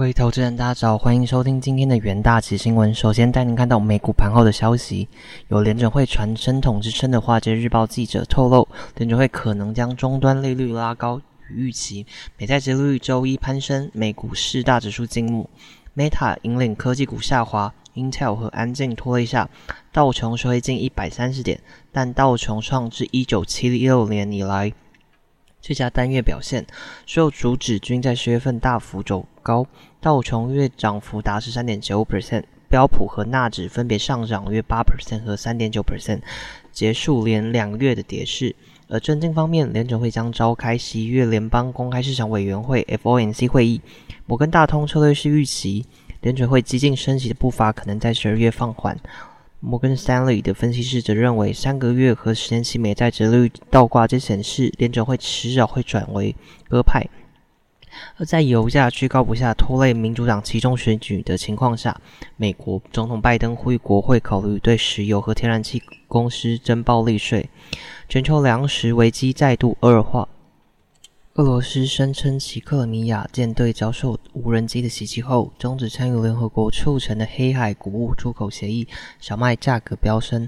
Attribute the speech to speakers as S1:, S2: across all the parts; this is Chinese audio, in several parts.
S1: 各位投资人，大家早，欢迎收听今天的元大旗新闻。首先带您看到美股盘后的消息，有联准会传声筒之称的华尔街日报记者透露，联准会可能将终端利率拉高与预期。美债殖利率周一攀升，美股四大指数静目，Meta 引领科技股下滑，Intel 和安静拖累下，道琼收回近一百三十点，但道琼创至一九七六年以来。最佳单月表现，所有主指均在十月份大幅走高，道琼月涨幅达十三点九 percent，标普和纳指分别上涨约八 percent 和三点九 percent，结束连两个月的跌势。而政经方面，联准会将召开十一月联邦公开市场委员会 FOMC 会议，摩根大通策略师预期，联准会激进升息的步伐可能在十二月放缓。摩根士丹利的分析师则认为，三个月和十年期美债折率倒挂，这显示联准会迟早会转为鸽派。而在油价居高不下、拖累民主党其中选举的情况下，美国总统拜登呼吁国会考虑对石油和天然气公司征暴利税。全球粮食危机再度恶化。俄罗斯声称其克里米亚舰队遭受无人机的袭击后，终止参与联合国促成的黑海谷物出口协议，小麦价格飙升。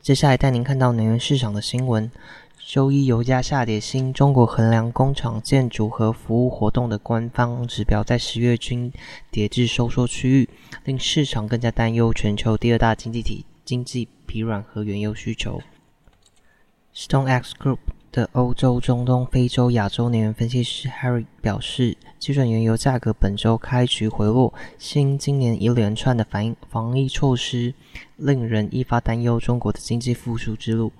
S1: 接下来带您看到能源市场的新闻。周一油价下跌，新中国衡量工厂建筑和服务活动的官方指标在十月均跌至收缩区域，令市场更加担忧全球第二大经济体经济疲软和原油需求。StoneX Group。的欧洲、中东、非洲、亚洲能源分析师 Harry 表示，基准原油价格本周开局回落，新今年一连串的反应防疫措施令人愈发担忧中国的经济复苏之路。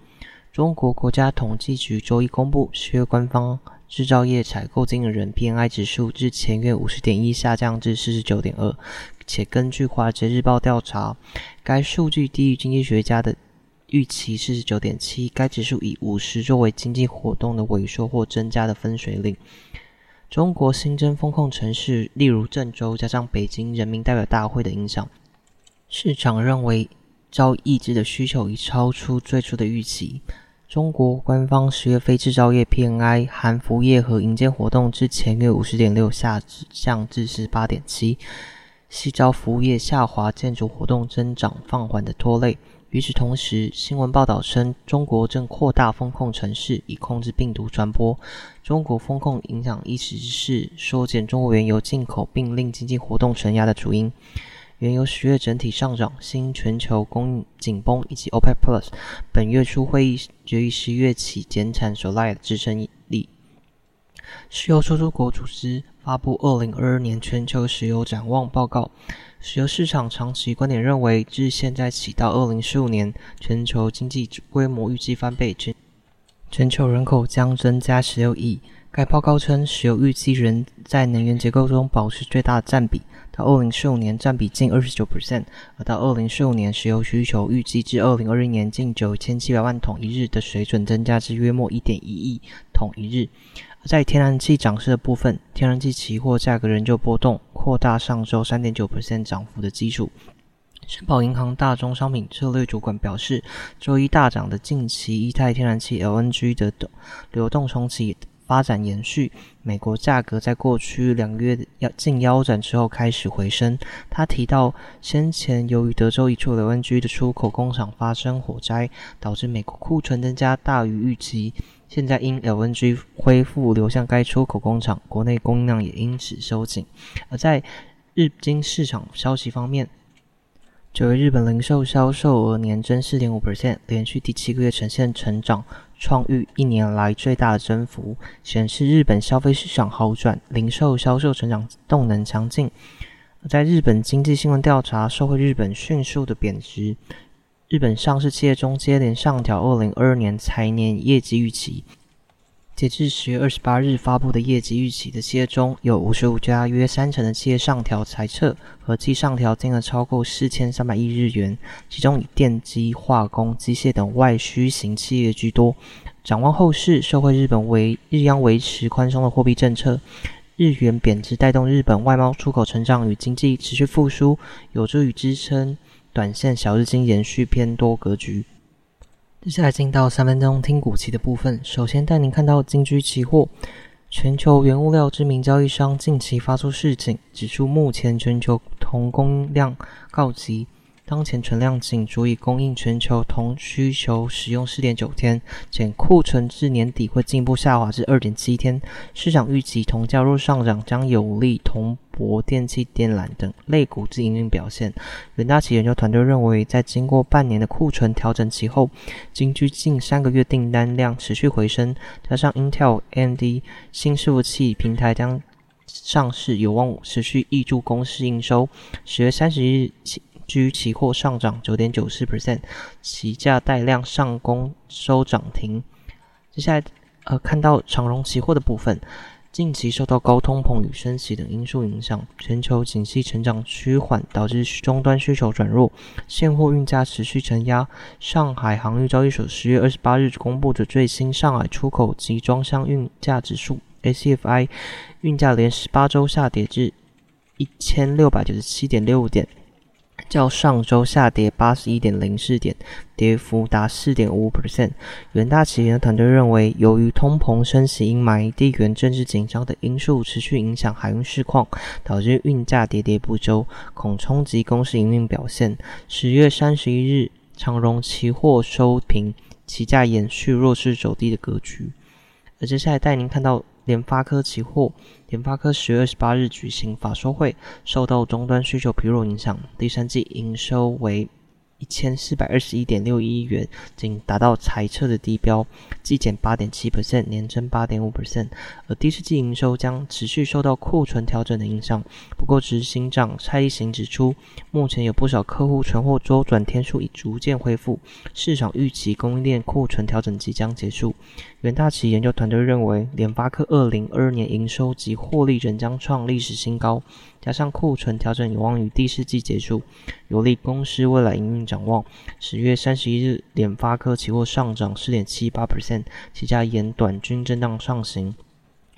S1: 中国国家统计局周一公布十月官方制造业采购经理人 PMI 指数，至前月五十点一下降至四十九点二，且根据华尔街日报调查，该数据低于经济学家的。预期四十九点七，该指数以五十作为经济活动的萎缩或增加的分水岭。中国新增风控城市，例如郑州，加上北京人民代表大会的影响，市场认为遭抑制的需求已超出最初的预期。中国官方十月非制造业 PMI 含服务业和营建活动至前月五十点六下降至十八点七，系遭服务业下滑、建筑活动增长放缓的拖累。与此同时，新闻报道称，中国正扩大风控城市以控制病毒传播。中国风控影响一直是缩减中国原油进口并令经济活动承压的主因。原油十月整体上涨，新全球供应紧绷以及 OPEC Plus 本月初会议决议十月起减产所赖的支撑力。石油输出国组织发布二零二二年全球石油展望报告。石油市场长期观点认为，自现在起到二零四五年，全球经济规模预计翻倍，全全球人口将增加十六亿。该报告称，石油预计仍在能源结构中保持最大的占比，到二零四五年占比近二十九 percent，而到二零四五年，石油需求预计至二零二一年近九千七百万桶一日的水准，增加至约莫一点一亿桶一日。在天然气涨势的部分，天然气期货价格仍旧波动，扩大上周三点九 percent 涨幅的基础。申宝银行大宗商品策略主管表示，周一大涨的近期一泰天然气 LNG 的流动重启发展延续。美国价格在过去两个月要近腰斩之后开始回升。他提到，先前由于德州一处 LNG 的出口工厂发生火灾，导致美国库存增加大于预期。现在因 LNG 恢复流向该出口工厂，国内供应量也因此收紧。而在日经市场消息方面，九月日本零售销售额年增四点五 percent，连续第七个月呈现成长，创逾一年来最大的增幅，显示日本消费市场好转，零售销售成长动能强劲。在日本经济新闻调查，受惠日本迅速的贬值。日本上市企业中接连上调二零二二年财年业绩预期。截至十月二十八日发布的业绩预期的企业中，有五十五家，约三成的企业上调财测，合计上调金额超过四千三百亿日元。其中以电机、化工、机械等外需型企业居多。展望后市，受惠日本为日央维持宽松的货币政策，日元贬值带动日本外贸出口成长与经济持续复苏，有助于支撑。短线小日经延续偏多格局。接下来进到三分钟听股期的部分。首先带您看到金居期货，全球原物料知名交易商近期发出示警，指出目前全球铜供应量告急。当前存量仅足以供应全球铜需求使用四点九天，且库存至年底会进一步下滑至二点七天。市场预期铜价若上涨，将有利铜箔、电器电缆等类股之营运表现。远大企研究团队认为，在经过半年的库存调整期后，京居近三个月订单量持续回升，加上 Intel、AMD 新伺服器平台将上市，有望持续挹注公司营收。十月三十日。居期货上涨九点九四 percent，期价带量上攻收涨停。接下来，呃，看到长荣期货的部分，近期受到高通膨与升息等因素影响，全球景气成长趋缓，导致终端需求转弱，现货运价持续承压。上海航运交易所十月二十八日公布的最新上海出口集装箱运价指数 （ACFI） 运价连十八周下跌至一千六百九十七点六五点。较上周下跌八十一点零四点，跌幅达四点五 percent。远大企业团队认为，由于通膨升息阴霾、地缘政治紧张等因素持续影响海运市况，导致运价跌跌不周，恐冲击公司营运表现。十月三十一日，长荣期货收平，期价延续弱势走低的格局。而接下来带您看到。联发科期货，联发科十月二十八日举行法说会，受到终端需求疲弱影响，第三季营收为。一千四百二十一点六亿元，仅达到财测的低标，季减八点七 percent，年增八点五 percent。而第四季营收将持续受到库存调整的影响。不过，执行长蔡一行指出，目前有不少客户存货周转天数已逐渐恢复，市场预期供应链库存调整即将结束。元大企研究团队认为，联发科二零二二年营收及获利仍将创历史新高。加上库存调整有望于第四季结束，有利公司未来营运展望。十月三十一日，联发科期货上涨四点七八 percent，期价沿短均震荡上行。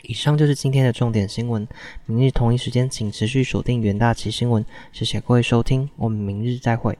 S1: 以上就是今天的重点新闻。明日同一时间，请持续锁定远大旗新闻。谢谢各位收听，我们明日再会。